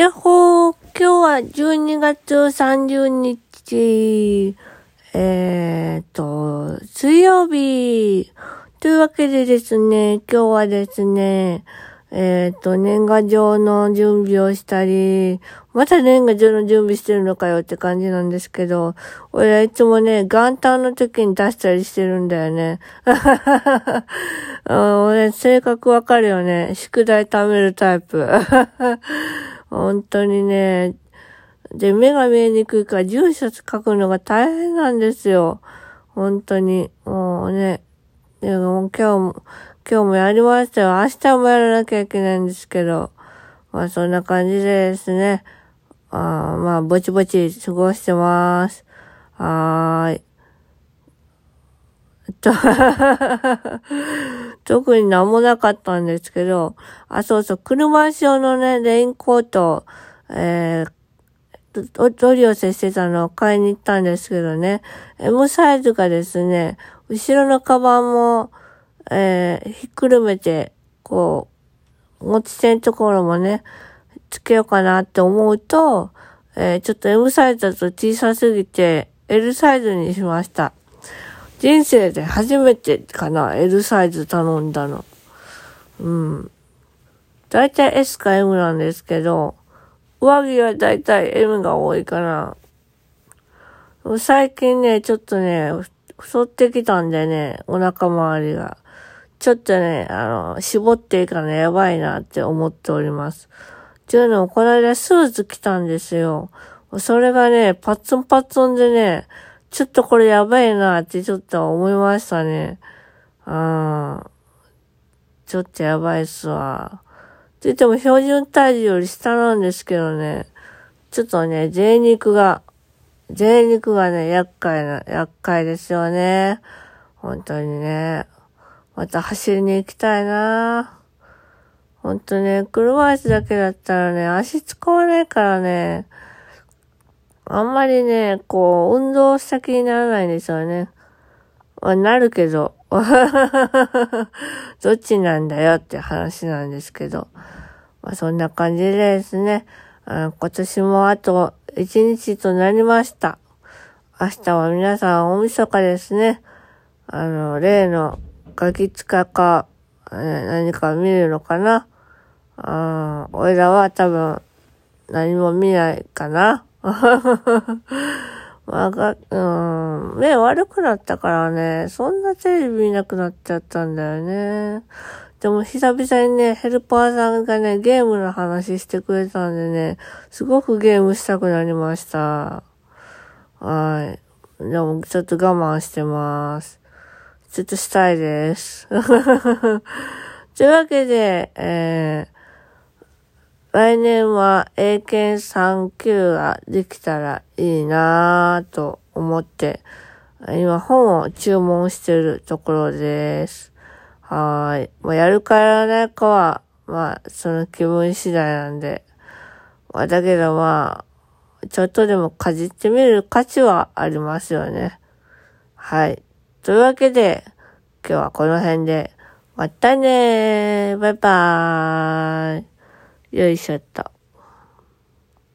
やほー、今日は12月30日、えーと、水曜日。というわけでですね、今日はですね、えっ、と、年賀状の準備をしたり、また年賀状の準備してるのかよって感じなんですけど、俺はいつもね、元旦の時に出したりしてるんだよね。俺、性格わかるよね。宿題貯めるタイプ。本当にね、で、目が見えにくいから住所書くのが大変なんですよ。本当に。もうね。でも今日も、今日もやりましたよ。明日もやらなきゃいけないんですけど。まあそんな感じでですね。あまあぼちぼち過ごしてます。はーい。特になんもなかったんですけど、あ、そうそう、車仕様のね、レインコート、えー、お取り寄せしてたのを買いに行ったんですけどね、M サイズがですね、後ろのカバンも、えー、ひっくるめて、こう、持ち手のところもね、つけようかなって思うと、えー、ちょっと M サイズだと小さすぎて、L サイズにしました。人生で初めてかな、L サイズ頼んだの。うん。だいたい S か M なんですけど、上着はだいたい M が多いかな。最近ね、ちょっとね、太ってきたんでね、お腹周りが。ちょっとね、あの、絞っていかなやばいなって思っております。っていうのも、この間スーツ着たんですよ。それがね、パッツンパッツンでね、ちょっとこれやばいなってちょっと思いましたね。うん。ちょっとやばいっすわ。って言っても標準体重より下なんですけどね。ちょっとね、贅肉が、贅肉がね、厄介な、厄介ですよね。本当にね。また走りに行きたいな本当ね、車椅子だけだったらね、足使わないからね。あんまりね、こう、運動した気にならないんですよね。まあ、なるけど、どっちなんだよって話なんですけど。まあ、そんな感じでですね、今年もあと1日となりました。明日は皆さん大晦日ですね。あの、例のガキ使か、何か見るのかな。あ俺らは多分何も見ないかな。まあ、が、うん、目悪くなったからね、そんなテレビ見なくなっちゃったんだよね。でも久々にね、ヘルパーさんがね、ゲームの話してくれたんでね、すごくゲームしたくなりました。はい。でもちょっと我慢してます。ちょっとしたいです。というわけで、えー来年は英検3級ができたらいいなぁと思って、今本を注文してるところです。はい。まあ、やるかやらないかは、まあ、その気分次第なんで。まあ、だけどまあ、ちょっとでもかじってみる価値はありますよね。はい。というわけで、今日はこの辺で、またねーバイバーイよいしょっと。